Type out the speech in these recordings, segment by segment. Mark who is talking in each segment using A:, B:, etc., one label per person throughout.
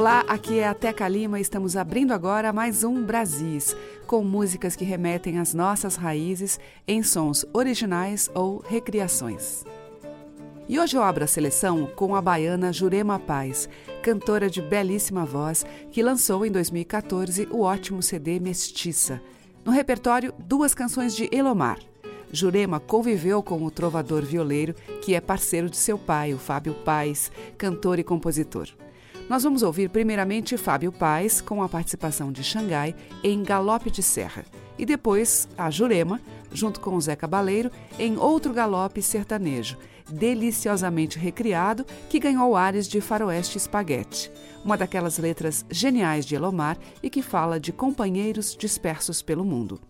A: Olá, aqui é a Teca Lima e estamos abrindo agora mais um Brasis, com músicas que remetem às nossas raízes em sons originais ou recriações. E hoje eu abro a seleção com a baiana Jurema Paz, cantora de belíssima voz, que lançou em 2014 o ótimo CD Mestiça. No repertório, duas canções de Elomar. Jurema conviveu com o trovador violeiro, que é parceiro de seu pai, o Fábio Paz, cantor e compositor. Nós vamos ouvir primeiramente Fábio Paz com a participação de Xangai em Galope de Serra e depois a Jurema, junto com o Zé Cabaleiro, em outro galope sertanejo, deliciosamente recriado, que ganhou ares de faroeste espaguete. Uma daquelas letras geniais de Elomar e que fala de companheiros dispersos pelo mundo.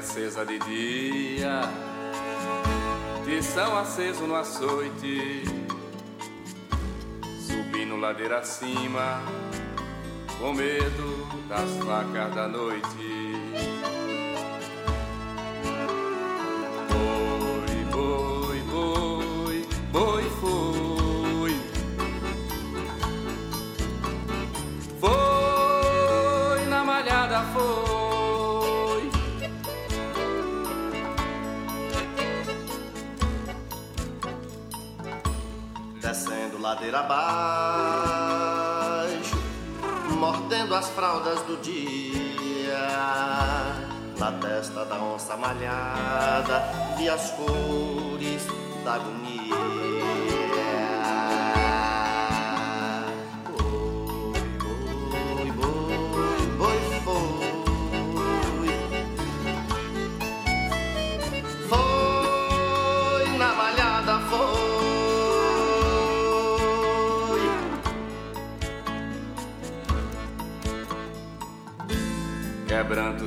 B: Acesa de dia, tição aceso no açoite, subindo ladeira acima, com medo das facas da noite.
C: Ladeira abaixo, mordendo as fraldas do dia. Na testa da onça malhada, vi as cores da agonia.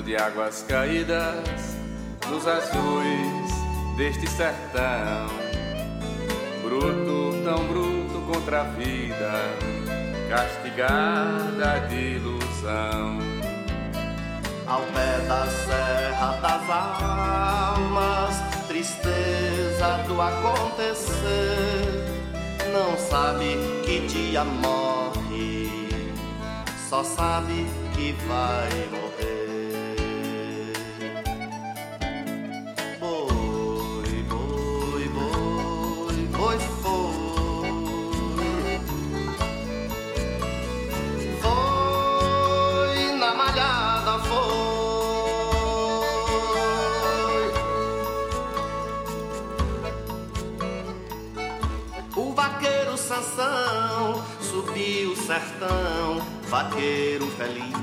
B: De águas caídas nos azuis deste sertão. Bruto, tão bruto contra a vida, castigada de ilusão.
C: Ao pé da serra das almas, tristeza do acontecer. Não sabe que dia morre, só sabe que vai Subiu o sertão, vaqueiro feliz.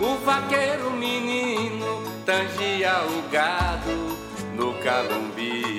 B: O vaqueiro menino tangia o gado no calumbi.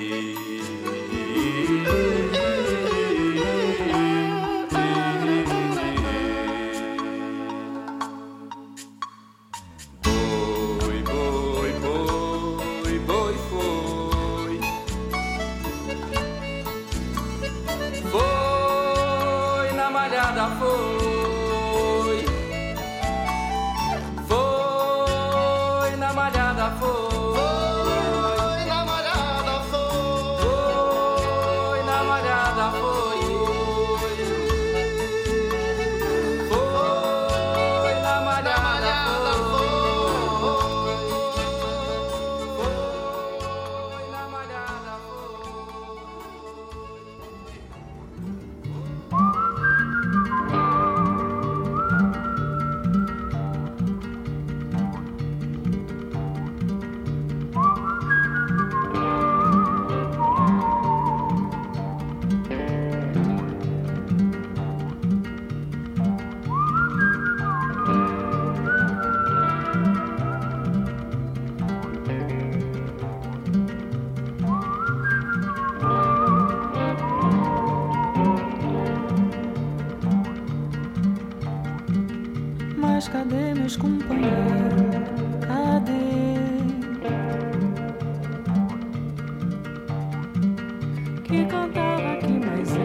D: Que cantava aqui, mas eu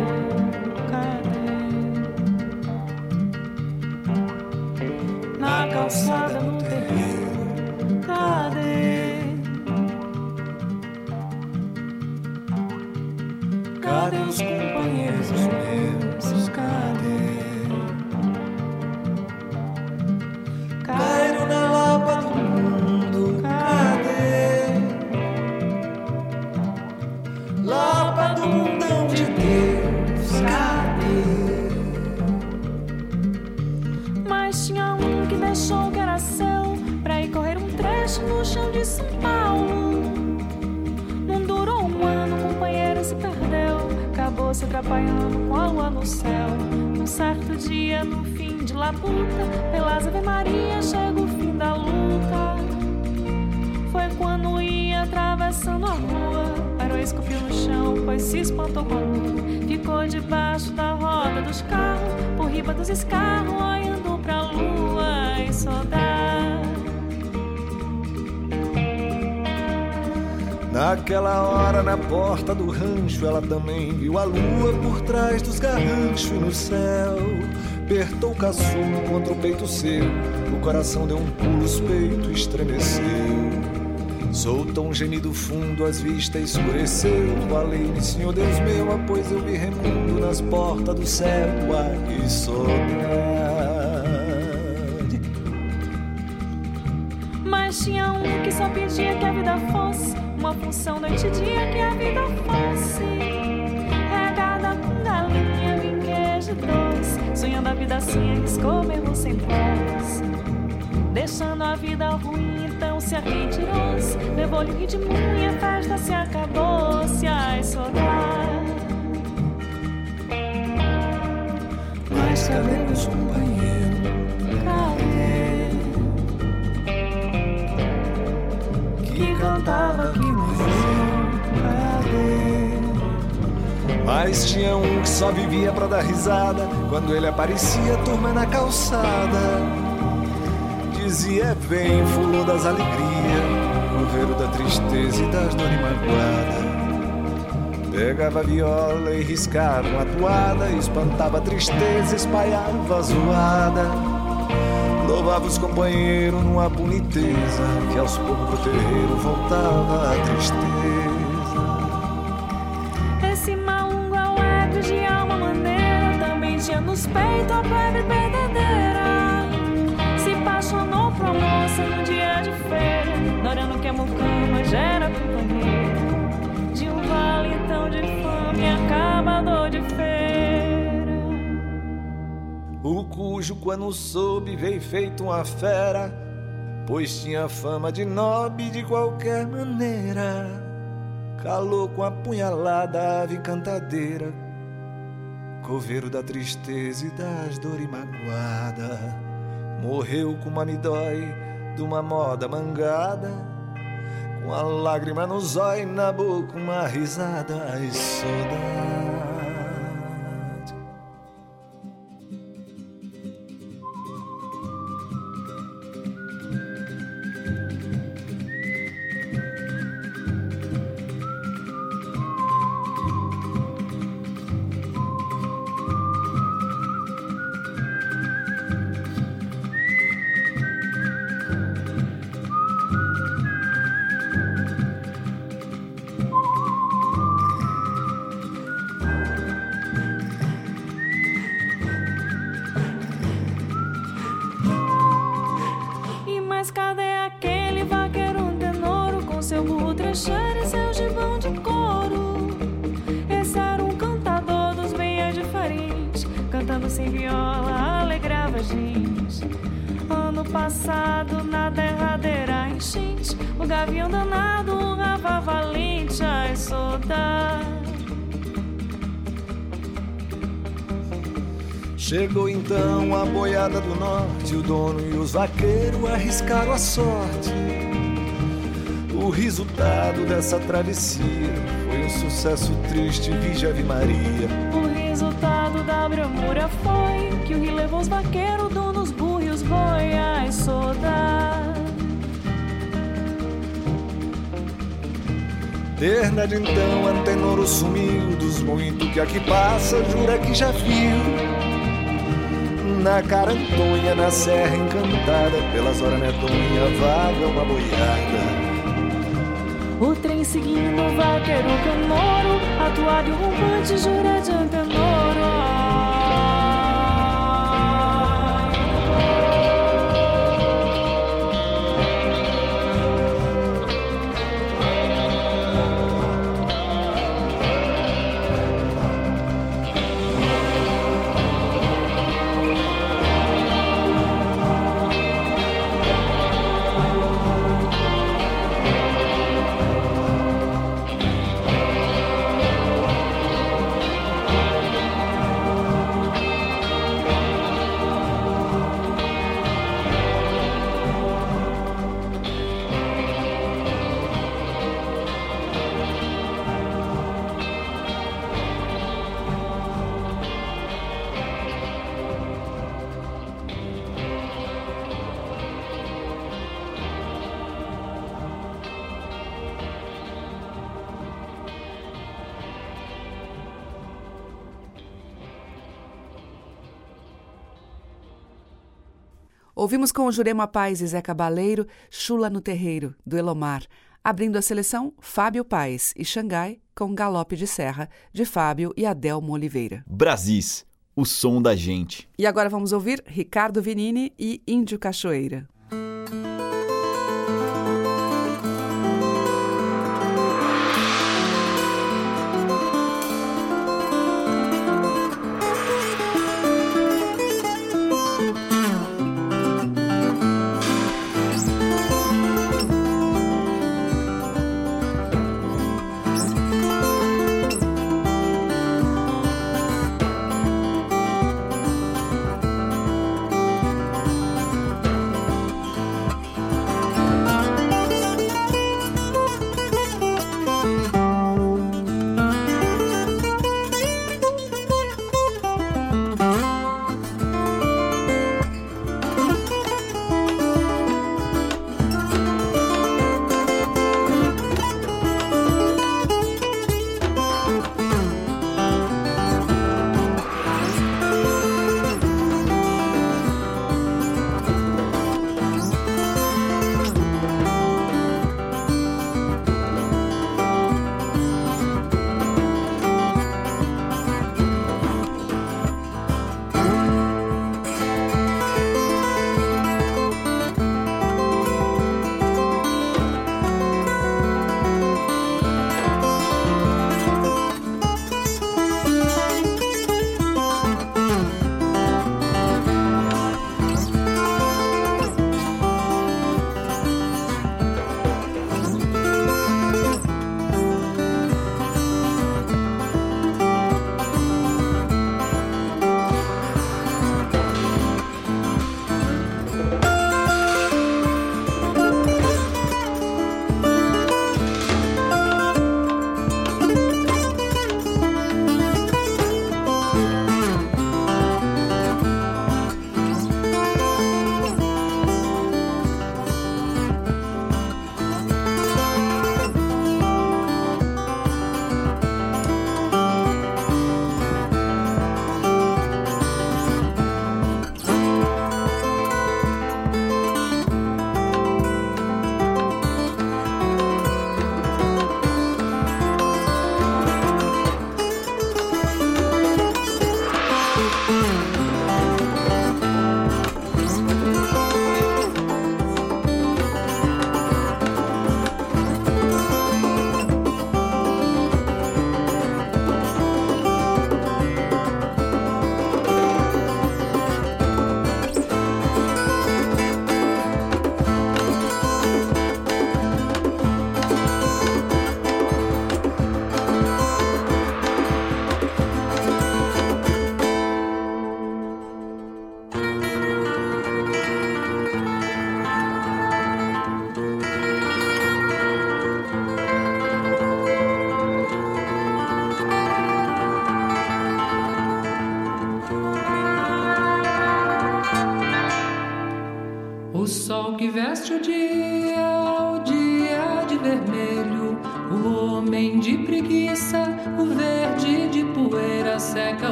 D: cadê? Na calçada, no
E: Naquela hora, na porta do rancho, ela também viu a lua por trás dos garranchos no céu. Apertou o caçulo contra o peito seu, o coração deu um pulo, os peitos estremeceu. Soltou um gemido fundo, as vistas escureceu. Valei-me, Senhor Deus meu, ah, pois eu vi remundo nas portas do céu. Ai, que.
D: Mas tinha um que só pedia que a função noite e dia que a vida fosse regada com galinha, vinho, queijo e doce. Sonhando a vida assim, arriscou mesmo sem pós. Deixando a vida ruim, então se retirou-se. Levou-lhe um ritmo e a festa se acabou. Se ai, saudade.
E: Mas cadê meus companheiros?
D: Cadê?
E: Que cantava aqui Mas tinha um que só vivia pra dar risada. Quando ele aparecia, turma na calçada. Dizia, vem, fulô das alegrias, coveiro da tristeza e das dores magoadas. Pegava a viola e riscava uma toada, espantava a tristeza, espalhava a zoada. Louvava os companheiros numa boniteza, que aos poucos pro terreiro voltava a tristeza.
D: Peitos a febre. Se apaixonou por uma moça no dia de feira, adorando que a mucama já era companheira de um valentão de fome acabador de feira.
E: O cujo, quando soube, veio feito uma fera, pois tinha fama de nobre de qualquer maneira. Calou com a punhalada a ave cantadeira, coveiro da tristeza e das dores magoada. Morreu com uma midói de uma moda mangada, com a lágrima no zóio na boca, uma risada e saudade.
D: Gavião danado valente, ai saudade.
E: Chegou então a boiada do norte, o dono e os vaqueiros arriscaram a sorte. O resultado dessa travessia foi um sucesso triste, vige Ave Maria.
D: O resultado da bramura foi que o rio levou os vaqueiros,
E: Verdade então, Antenoro sumiu dos muito que aqui passa, jura que já viu. Na carantonha, na serra encantada, pelas horas netonha, vaga uma boiada.
D: O trem seguindo o vaqueiro canoro, atuado rompante, jura de Antenoro.
A: Ouvimos com o Jurema Paz e Zé Cabaleiro, Chula no Terreiro, do Elomar. Abrindo a seleção, Fábio Paz e Xangai, com Galope de Serra, de Fábio e Adelmo Oliveira.
F: Brasis, o som da gente.
A: E agora vamos ouvir Ricardo Vinini e Índio Cachoeira.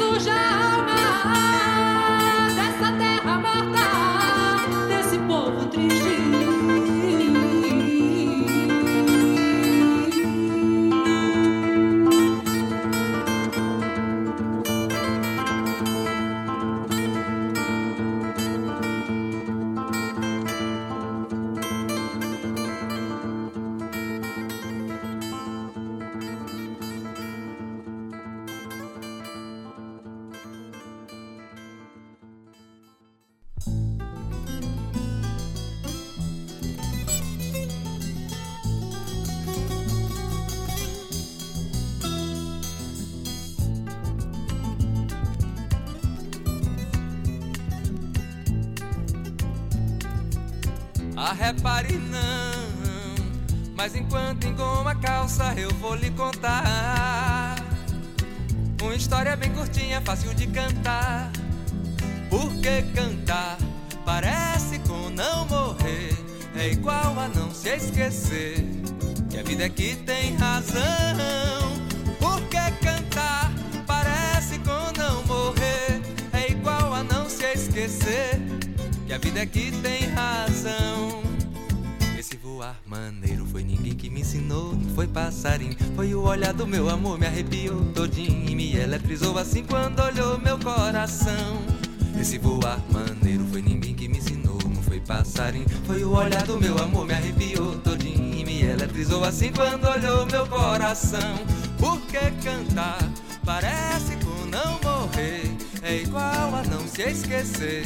G: Até
H: coração. Porque cantar parece com não morrer, é igual a não se esquecer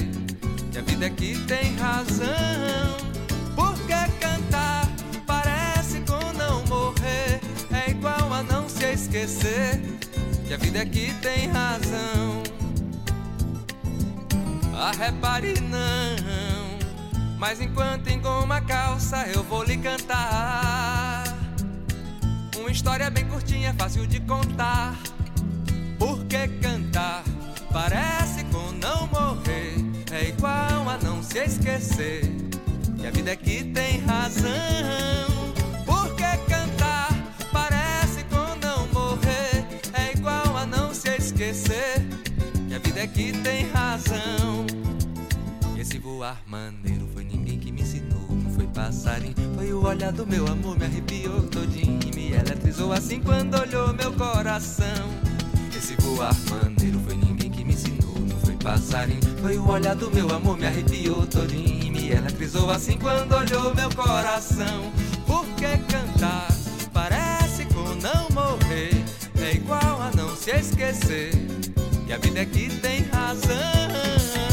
H: que a vida é que tem razão. Porque cantar parece com não morrer, é igual a não se esquecer que a vida é que tem razão. Ah, repare não, mas enquanto engoma a calça eu vou lhe cantar. Uma história bem curtinha, fácil de contar. Porque cantar parece com não morrer é igual a não se esquecer que a vida é que tem razão. Porque cantar parece com não morrer, é igual a não se esquecer que a vida é que tem razão. Esse voar maneiro foi ninguém que me ensinou, passarinho, foi o olhar do meu amor, me arrepiou todinho e me eletrizou assim quando olhou meu coração. Esse voar maneiro foi ninguém que me ensinou passarinho. Foi o olhar do meu amor, me arrepiou todinho E me eletrizou assim quando olhou meu coração. Porque cantar parece com não morrer É igual a não se esquecer. Que a vida é que tem razão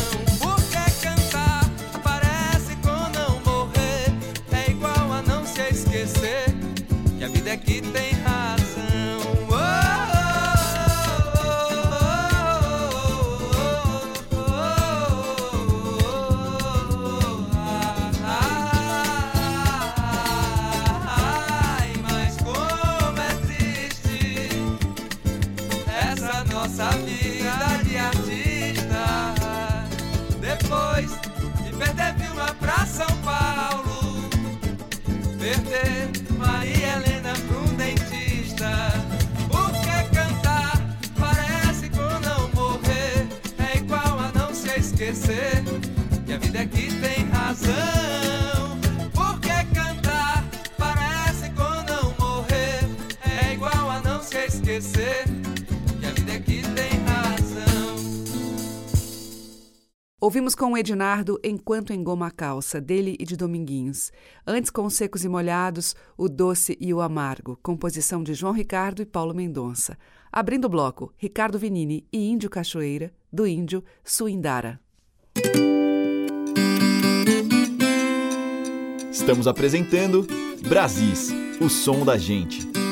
H: perder Maria Helena pra um dentista. Porque cantar parece com não morrer, é igual a não se esquecer que a vida é que tem razão.
A: Ouvimos com o Ednardo Enquanto Engoma a Calça, dele e de Dominguinhos. Antes, com os Secos e Molhados, O Doce e o Amargo, composição de João Ricardo e Paulo Mendonça. Abrindo o bloco, Ricardo Vinini e Índio Cachoeira, do índio Suindara.
F: Estamos apresentando Brasis, o som da gente.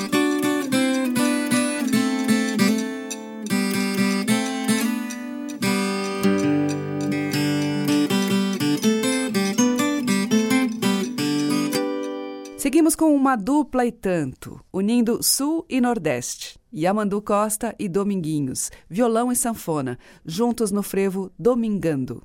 A: Seguimos com uma dupla e tanto, unindo Sul e Nordeste. Yamandu Costa e Dominguinhos, violão e sanfona, juntos no frevo Domingando.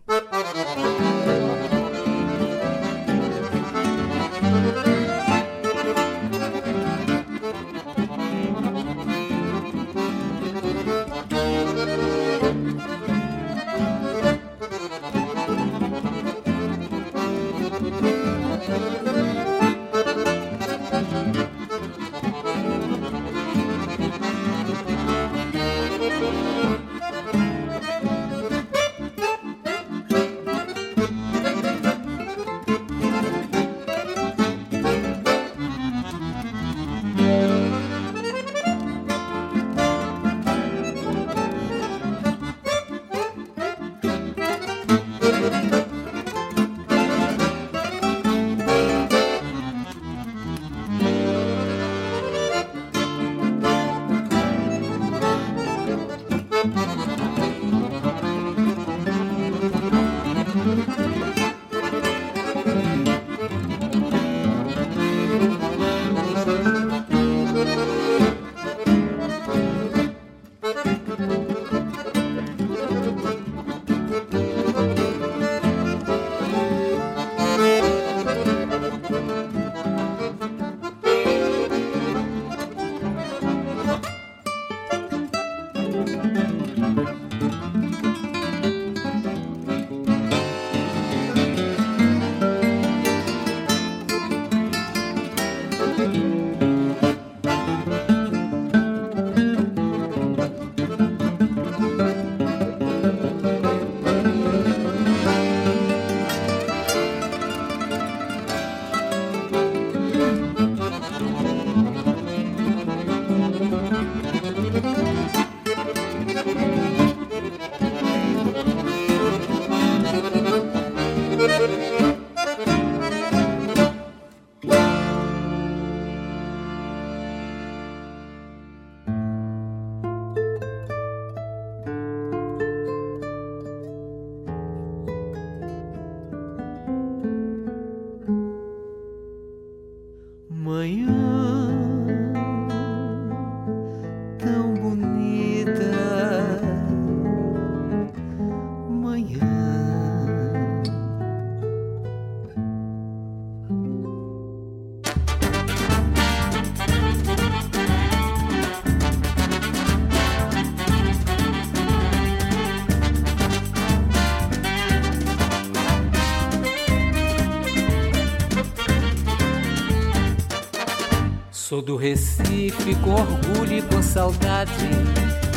I: Do Recife com orgulho e com saudade.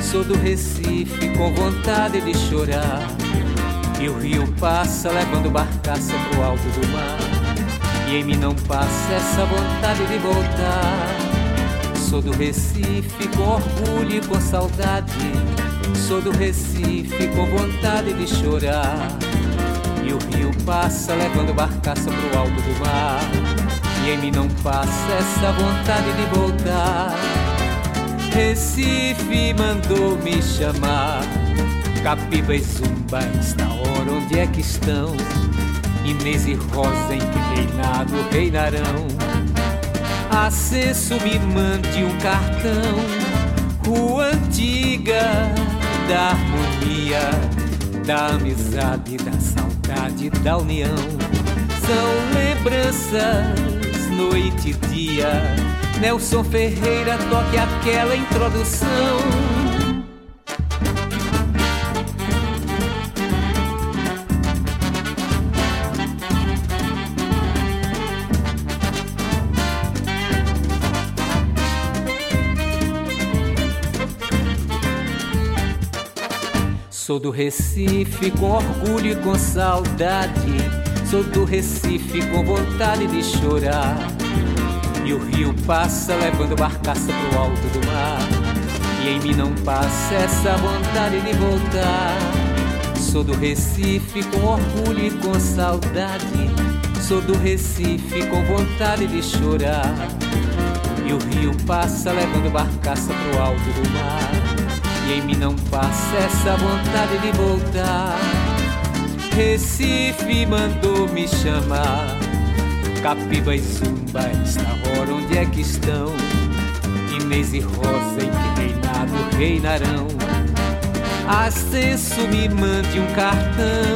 I: Sou do Recife com vontade de chorar. E o rio passa levando barcaça pro alto do mar. E em mim não passa essa vontade de voltar. Sou do Recife com orgulho e com saudade. Sou do Recife com vontade de chorar. E o rio passa levando barcaça pro alto do mar. E em mim não passa essa vontade de voltar. Recife mandou me chamar. Capiba e Zumba, esta hora onde é que estão? Inês e Rosa em que reinado reinarão? Acesso me mande um cartão. Rua antiga da harmonia, da amizade, da saudade, da união. São lembranças, noite e dia. Nelson Ferreira toque aquela introdução. Sou do Recife com orgulho e com saudade. Sou do Recife com vontade de chorar. E o rio passa levando barcaça pro alto do mar. E em mim não passa essa vontade de voltar. Sou do Recife com orgulho e com saudade. Sou do Recife com vontade de chorar. E o rio passa levando barcaça pro alto do mar. E em mim não passa essa vontade de voltar. Recife mandou me chamar. Capiba e Zumba, esta hora onde é que estão? Inês e Rosa, em que reinado reinarão? Acesso me mande um cartão.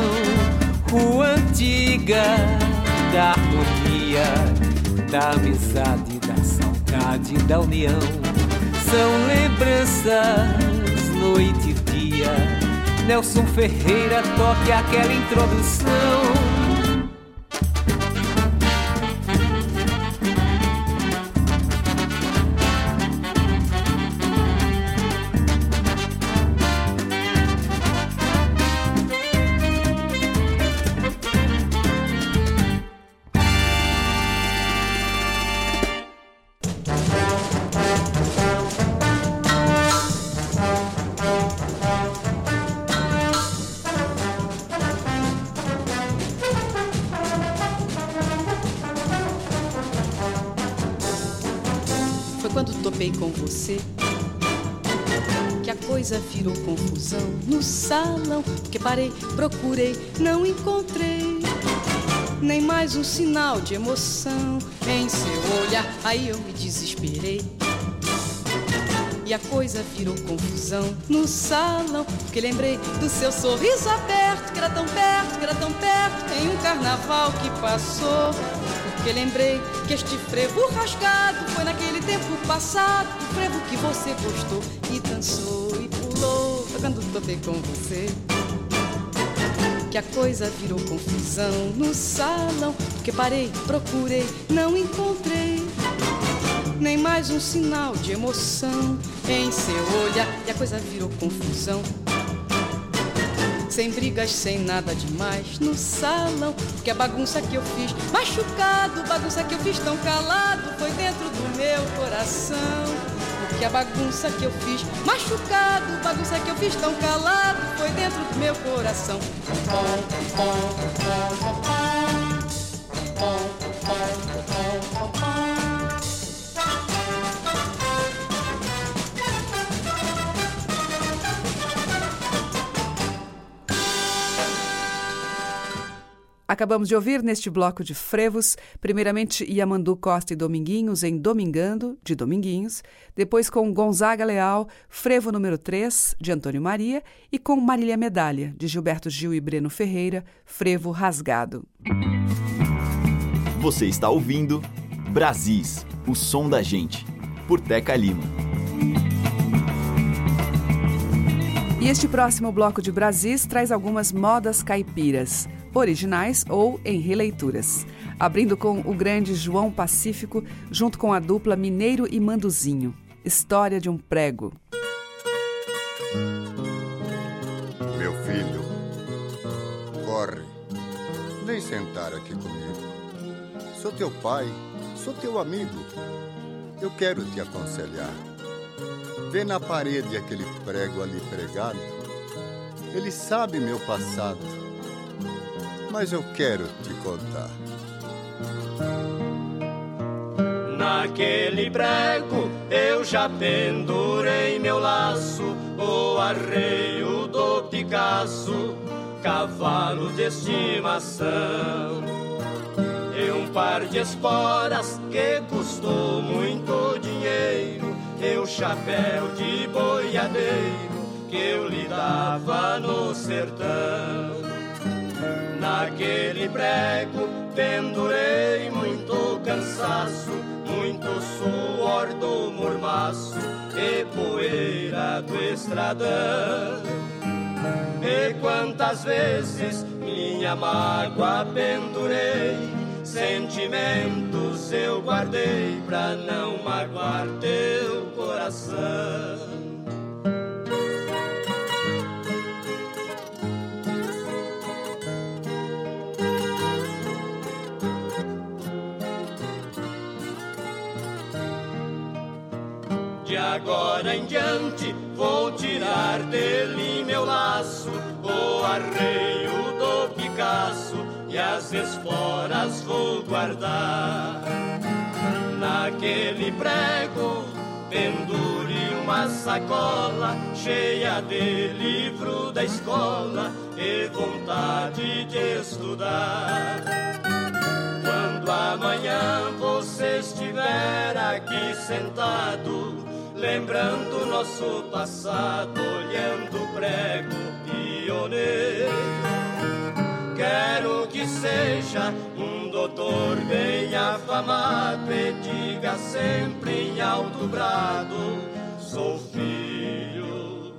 I: Rua antiga da harmonia, da amizade, da saudade, da união. São lembranças, noite e dia. Nelson Ferreira toque aquela introdução.
J: Salão que parei, procurei, não encontrei nem mais um sinal de emoção em seu olhar. Aí eu me desesperei. E a coisa virou confusão no salão, porque lembrei do seu sorriso aberto, que era tão perto, que era tão perto, em um carnaval que passou. Porque lembrei que este frevo rasgado foi naquele tempo passado, o frevo que você gostou e dançou e pulou quando topei com você. Que a coisa virou confusão no salão. Que parei, procurei, não encontrei nem mais um sinal de emoção em seu olhar. E a coisa virou confusão. Sem brigas, sem nada demais no salão. Que a bagunça que eu fiz, machucado, bagunça que eu fiz tão calado, foi dentro do meu coração que a bagunça que eu fiz, machucado, bagunça que eu fiz tão calado, foi dentro do meu coração.
A: Acabamos de ouvir neste bloco de frevos, primeiramente Yamandu Costa e Dominguinhos em Domingando, de Dominguinhos, depois com Gonzaga Leal, frevo número 3, de Antônio Maria, e com Marília Medalha, de Gilberto Gil e Breno Ferreira, frevo rasgado.
F: Você está ouvindo Brasis, o som da gente, por Teca Lima.
A: E este próximo bloco de Brasis traz algumas modas caipiras originais ou em releituras, abrindo com o grande João Pacífico, junto com a dupla Mineiro e Manduzinho. História de um prego.
K: Meu filho, corre, vem sentar aqui comigo. Sou teu pai, sou teu amigo. Eu quero te aconselhar. Vê na parede aquele prego ali pregado. Ele sabe meu passado mas eu quero te contar.
L: Naquele prego eu já pendurei meu laço, o arreio do Picasso, cavalo de estimação. E um par de esporas que custou muito dinheiro, o chapéu de boiadeiro que eu lhe dava no sertão. Naquele prego pendurei muito cansaço, muito suor do mormaço e poeira do estradão. E quantas vezes minha mágoa pendurei, sentimentos eu guardei pra não magoar teu coração. De agora em diante vou tirar dele meu laço, o arreio do Picasso e as esporas vou guardar. Naquele prego pendure uma sacola cheia de livro da escola e vontade de estudar. Quando amanhã você estiver aqui sentado, lembrando nosso passado, olhando o prego pioneiro, quero que seja um doutor bem afamado e diga sempre em alto brado: sou filho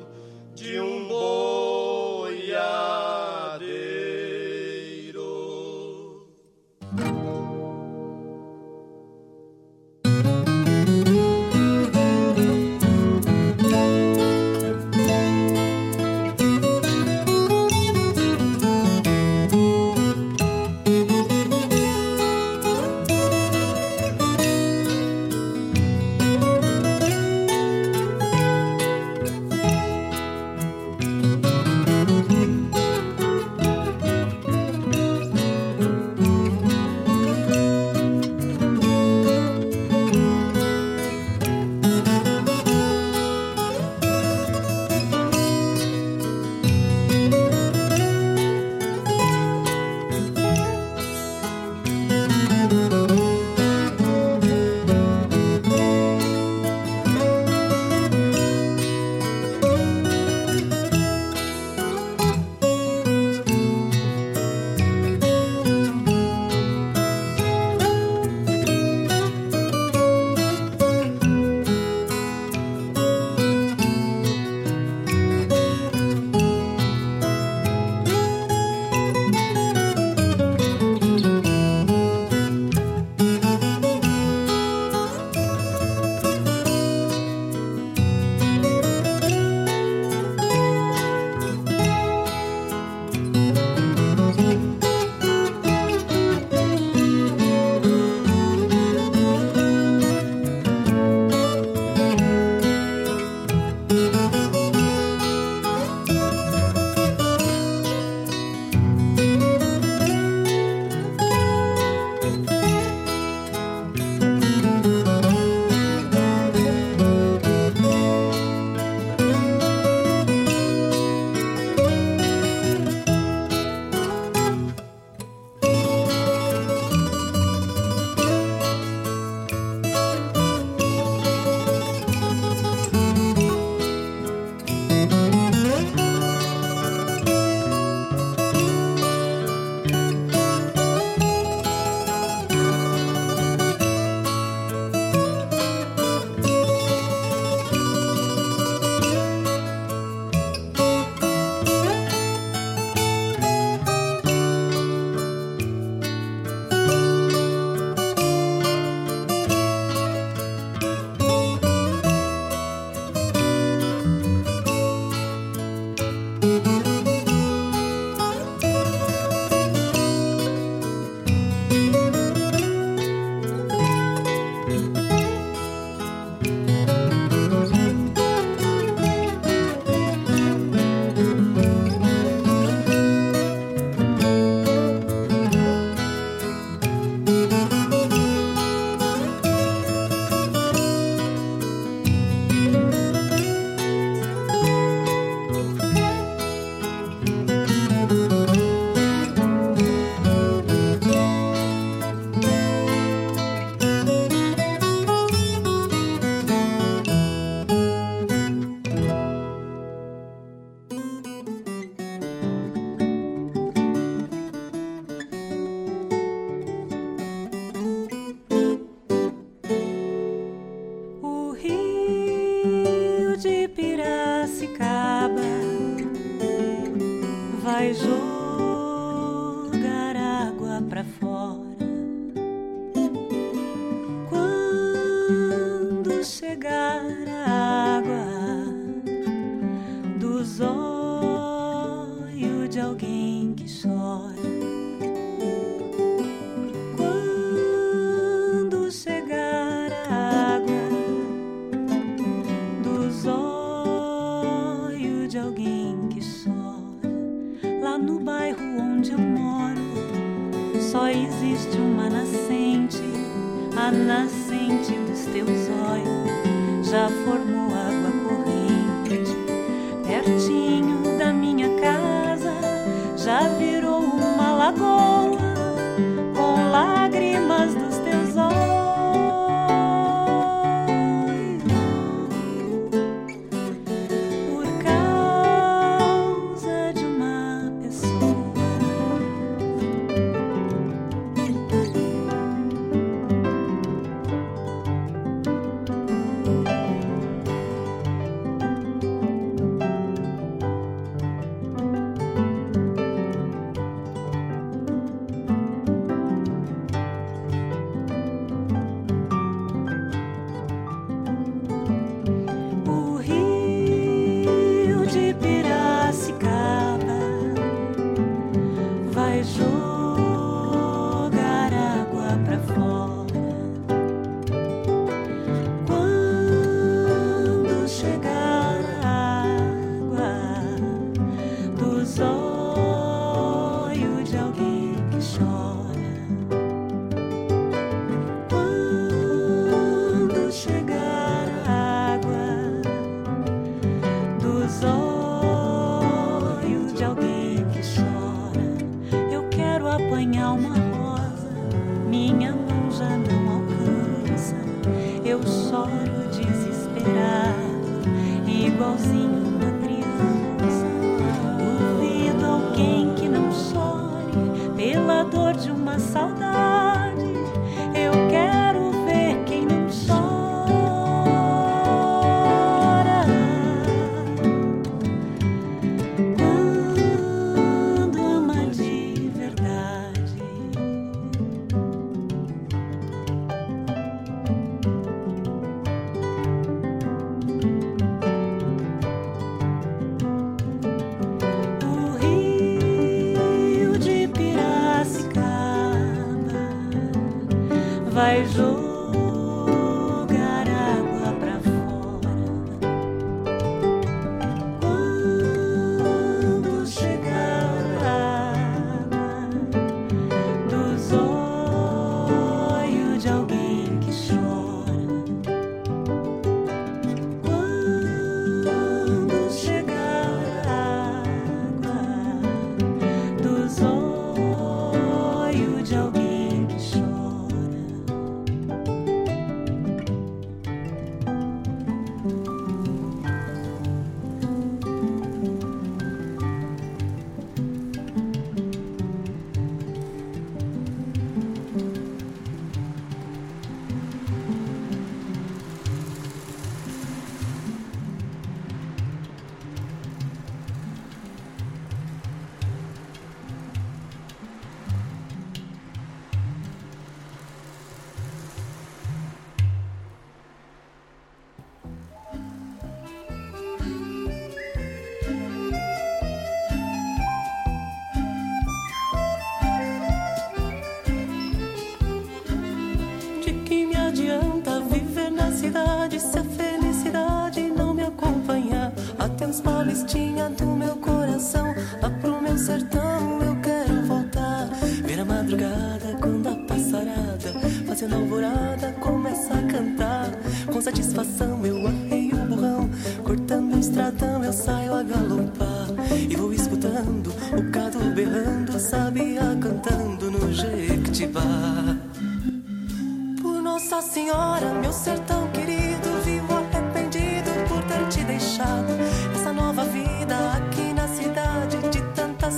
L: de um boiadeiro.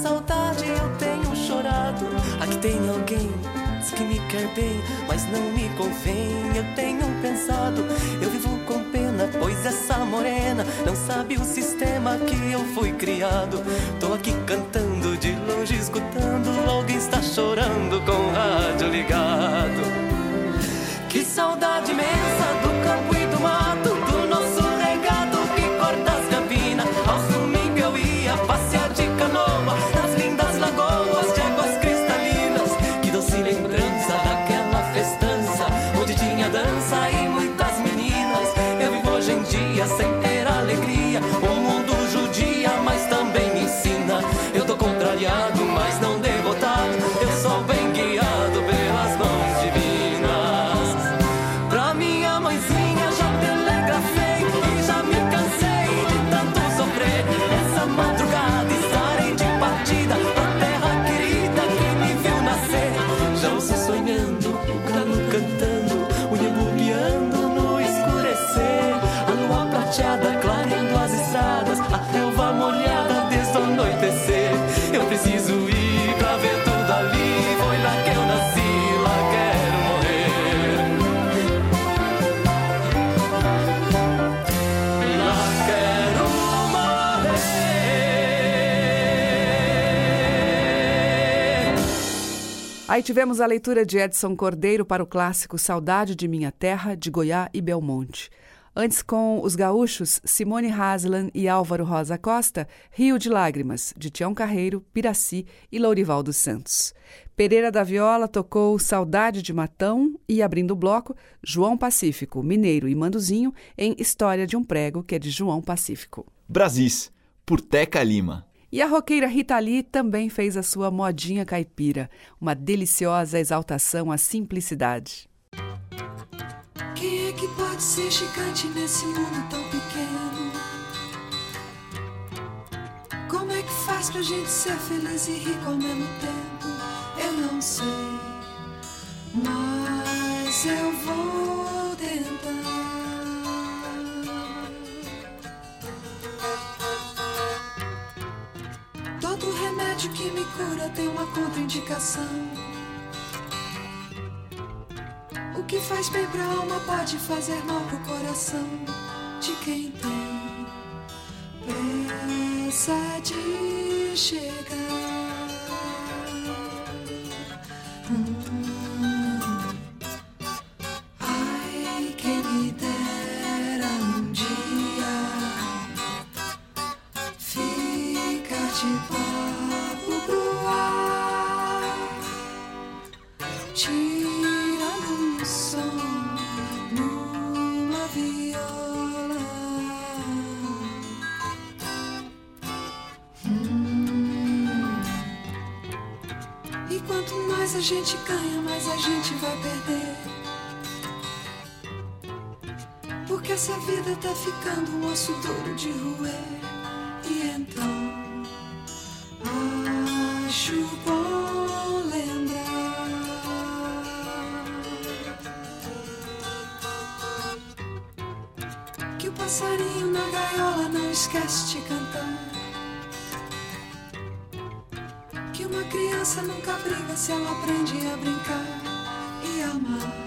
M: saudade eu tenho chorado. Aqui tem alguém que me quer bem, mas não me convém. Eu tenho pensado, eu vivo com pena, pois essa morena não sabe o sistema que eu fui criado. Tô aqui cantando, de longe escutando, alguém está chorando com o rádio ligado. Que saudade imensa do campo
A: Aí tivemos a leitura de Edson Cordeiro para o clássico Saudade de Minha Terra, de Goiás e Belmonte. Antes, com os gaúchos Simone Haslan e Álvaro Rosa Costa, Rio de Lágrimas, de Tião Carreiro, Piraci e Lourival dos Santos. Pereira da Viola tocou Saudade de Matão e, abrindo o bloco, João Pacífico, Mineiro e Manduzinho, em História de um Prego, que é de João Pacífico.
F: Brasis, por Teca Lima.
A: E a roqueira Rita Lee também fez a sua modinha caipira, uma deliciosa exaltação à simplicidade.
N: Quem é que pode ser gigante nesse mundo tão pequeno? Como é que faz pra gente ser feliz e rico ao mesmo tempo? Eu não sei, mas eu vou remédio que me cura tem uma contraindicação. O que faz bem pra alma pode fazer mal pro coração de quem tem pressa de chegar. Gente ganha, mais a gente vai perder. Porque essa vida tá ficando um osso duro de roer. E então, acho bom lembrar. Que o passarinho na gaiola não esquece de cantar. Se ela aprende a brincar e amar.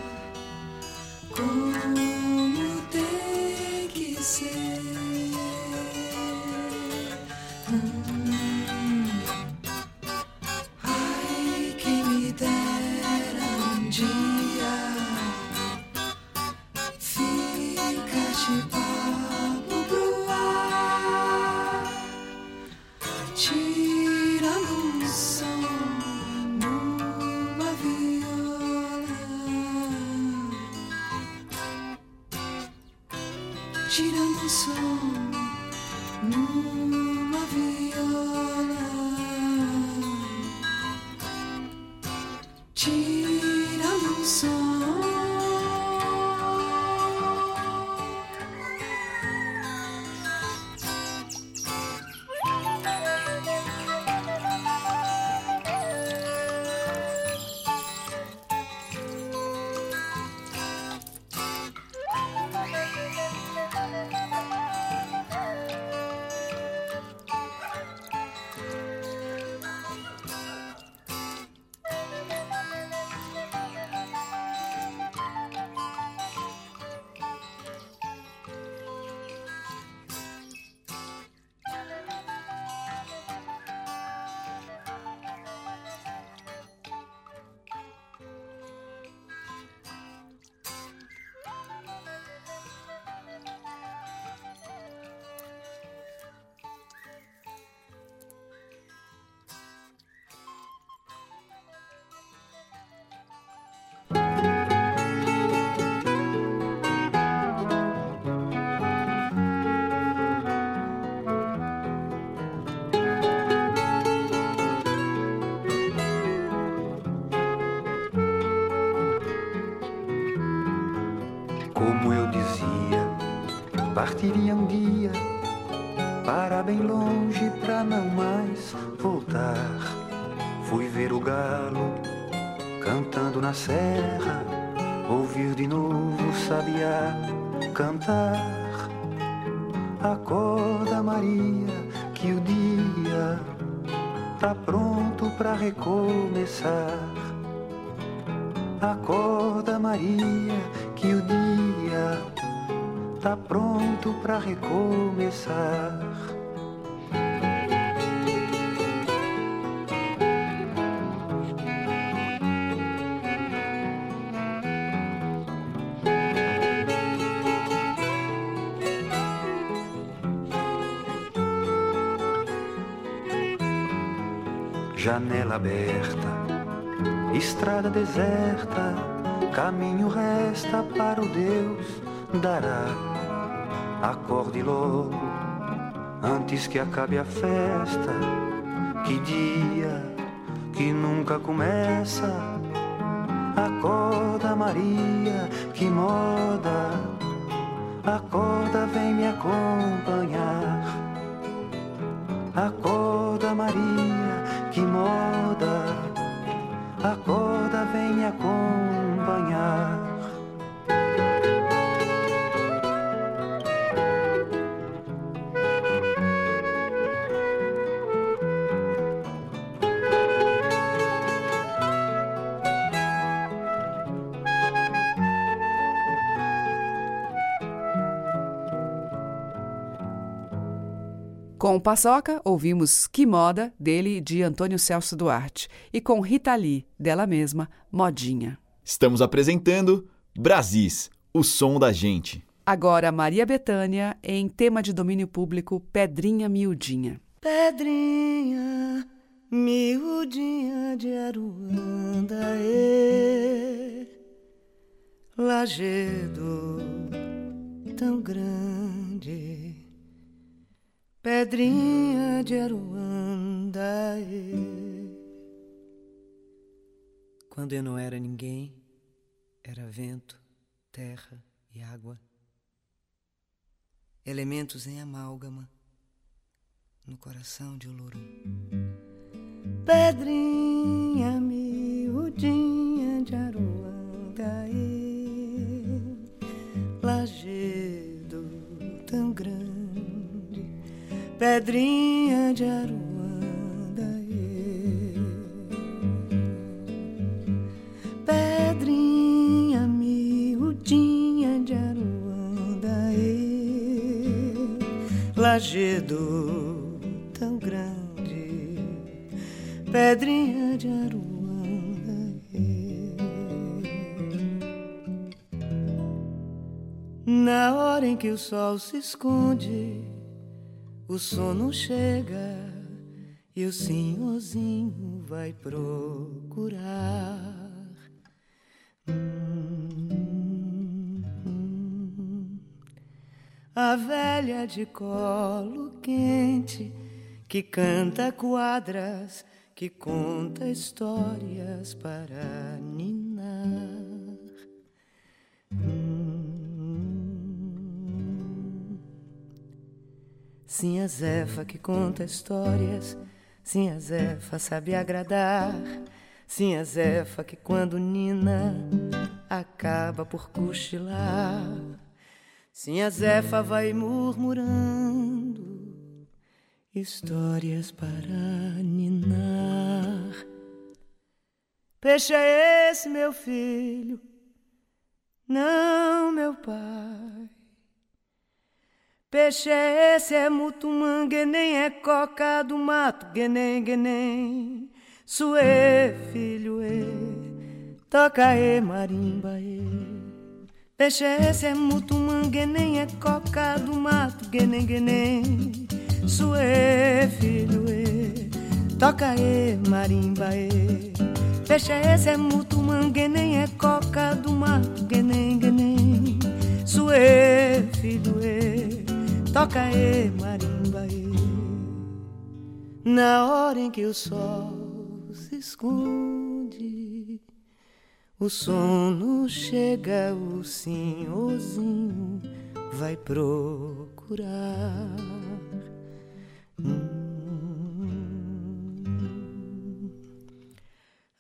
O: Partiria um dia para bem longe pra não mais voltar. Fui ver o galo cantando na serra, ouvir de novo o sabiá cantar. Acorda Maria, que o dia tá pronto pra recomeçar. Aberta, estrada deserta, caminho resta para o Deus dará. Acorde logo, antes que acabe a festa. Que dia que nunca começa.
A: Com o Paçoca, ouvimos Que Moda, dele de Antônio Celso Duarte. E com Rita Lee, dela mesma, Modinha.
F: Estamos apresentando Brasis, o som da gente.
A: Agora Maria Bethânia em tema de domínio público Pedrinha Miudinha.
P: Pedrinha miudinha de Aruanda, e Lagedo tão grande Pedrinha de Aruanda.
Q: Quando eu não era ninguém, era vento, terra e água. Elementos em amálgama no coração de Uluru.
P: Pedrinha miudinha de Aruanda. Lajedo pedrinha de Aruanda. Pedrinha miudinha de Aruanda. Lagedo tão grande, pedrinha de Aruanda. Na hora em que o sol se esconde o sono chega e o senhorzinho vai procurar. A velha de colo quente que canta quadras, que conta histórias para ninar. Sim, a Zefa que conta histórias. Sim, a Zefa sabe agradar. Sim, a Zefa que quando Nina acaba por cochilar. Sim, a Zefa vai murmurando histórias para ninar. Peixe é esse, meu filho? Não, meu pai. Peixe é esse, é nem é coca do mato, guenem, guenem. Suê, filho, e, toca e marimba, e. Peixe é esse, é nem é coca do mato, guenem, guenem. Suê, filho, e, toca e marimba, e. Peixe é esse, é nem é coca do mato, guenem, guenem. Suê, filho, e toca e marimba e na hora em que o sol se esconde o sono chega o senhorzinho vai procurar hum.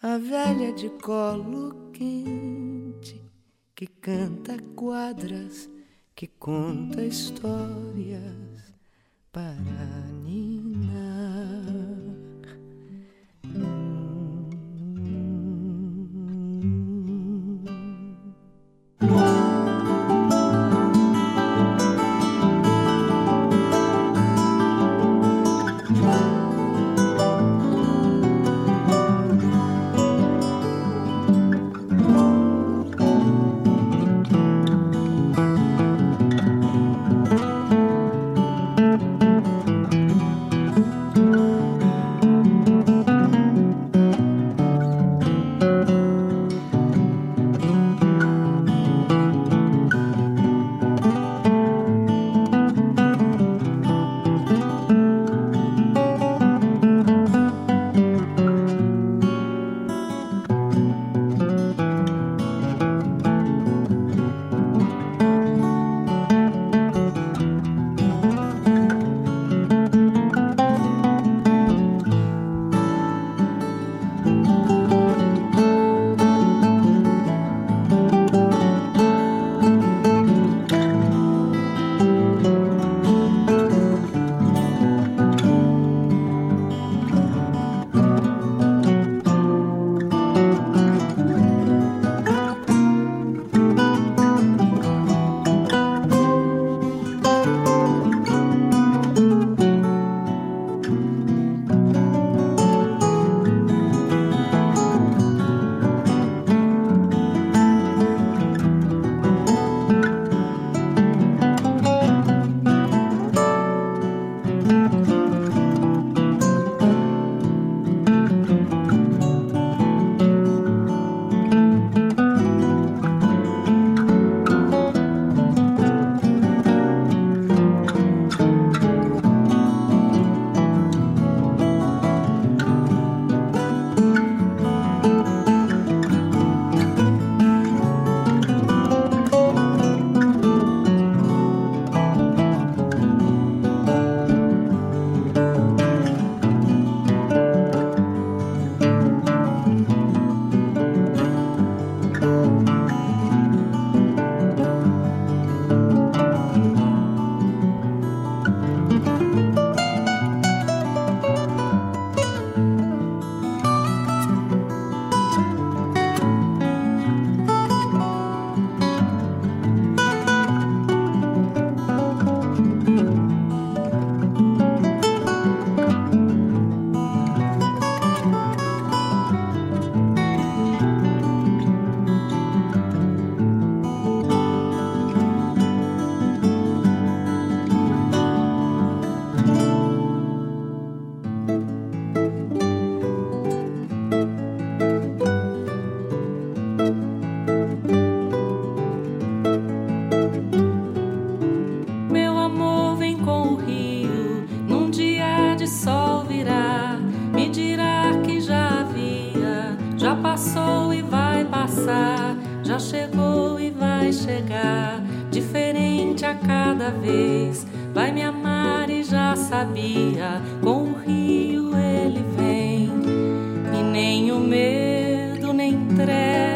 P: a velha de colo quente que canta quadras que conta histórias para ninar.
G: sol virá, me dirá que já havia, já passou e vai passar, já chegou e vai chegar, diferente a cada vez. Vai me amar e já sabia, com o rio ele vem, e nem o medo nem treva.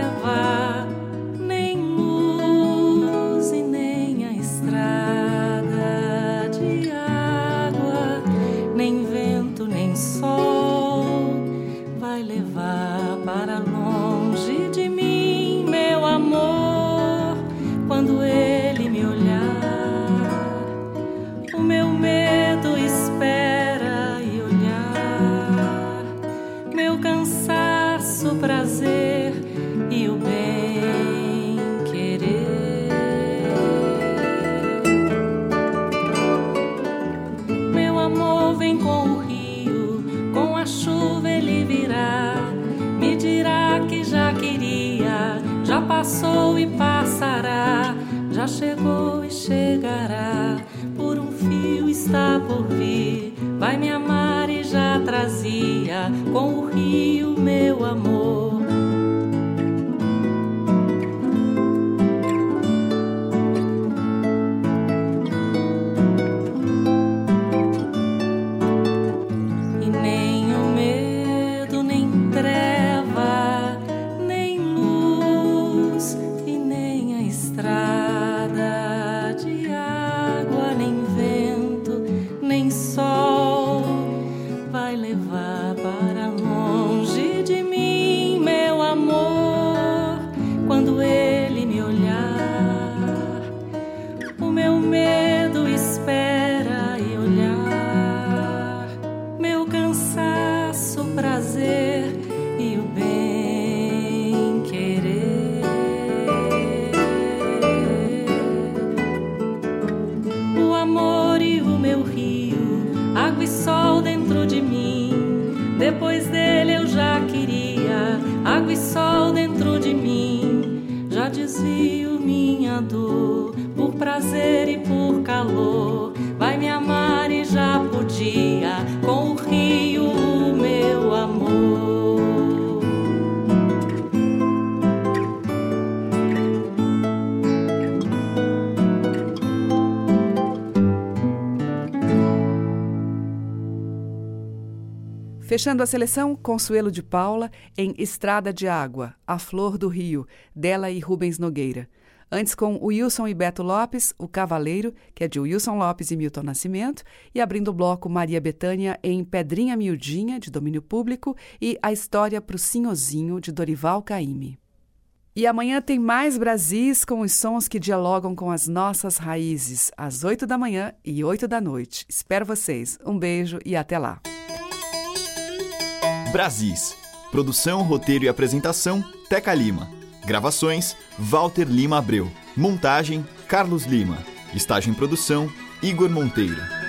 A: Fechando a seleção, Consuelo de Paula em Estrada de Água, A Flor do Rio, dela e Rubens Nogueira. Antes com Wilson e Beto Lopes, O Cavaleiro, que é de Wilson Lopes e Milton Nascimento, e abrindo o bloco Maria Bethânia em Pedrinha Miudinha, de domínio público, e A História pro Sinhozinho, de Dorival Caymmi. E amanhã tem mais Brasis com os sons que dialogam com as nossas raízes, às 8 da manhã e 8 da noite. Espero vocês. Um beijo e até lá.
F: Brasis. Produção, roteiro e apresentação: Teca Lima. Gravações: Walter Lima Abreu. Montagem: Carlos Lima. Estágio em produção: Igor Monteiro.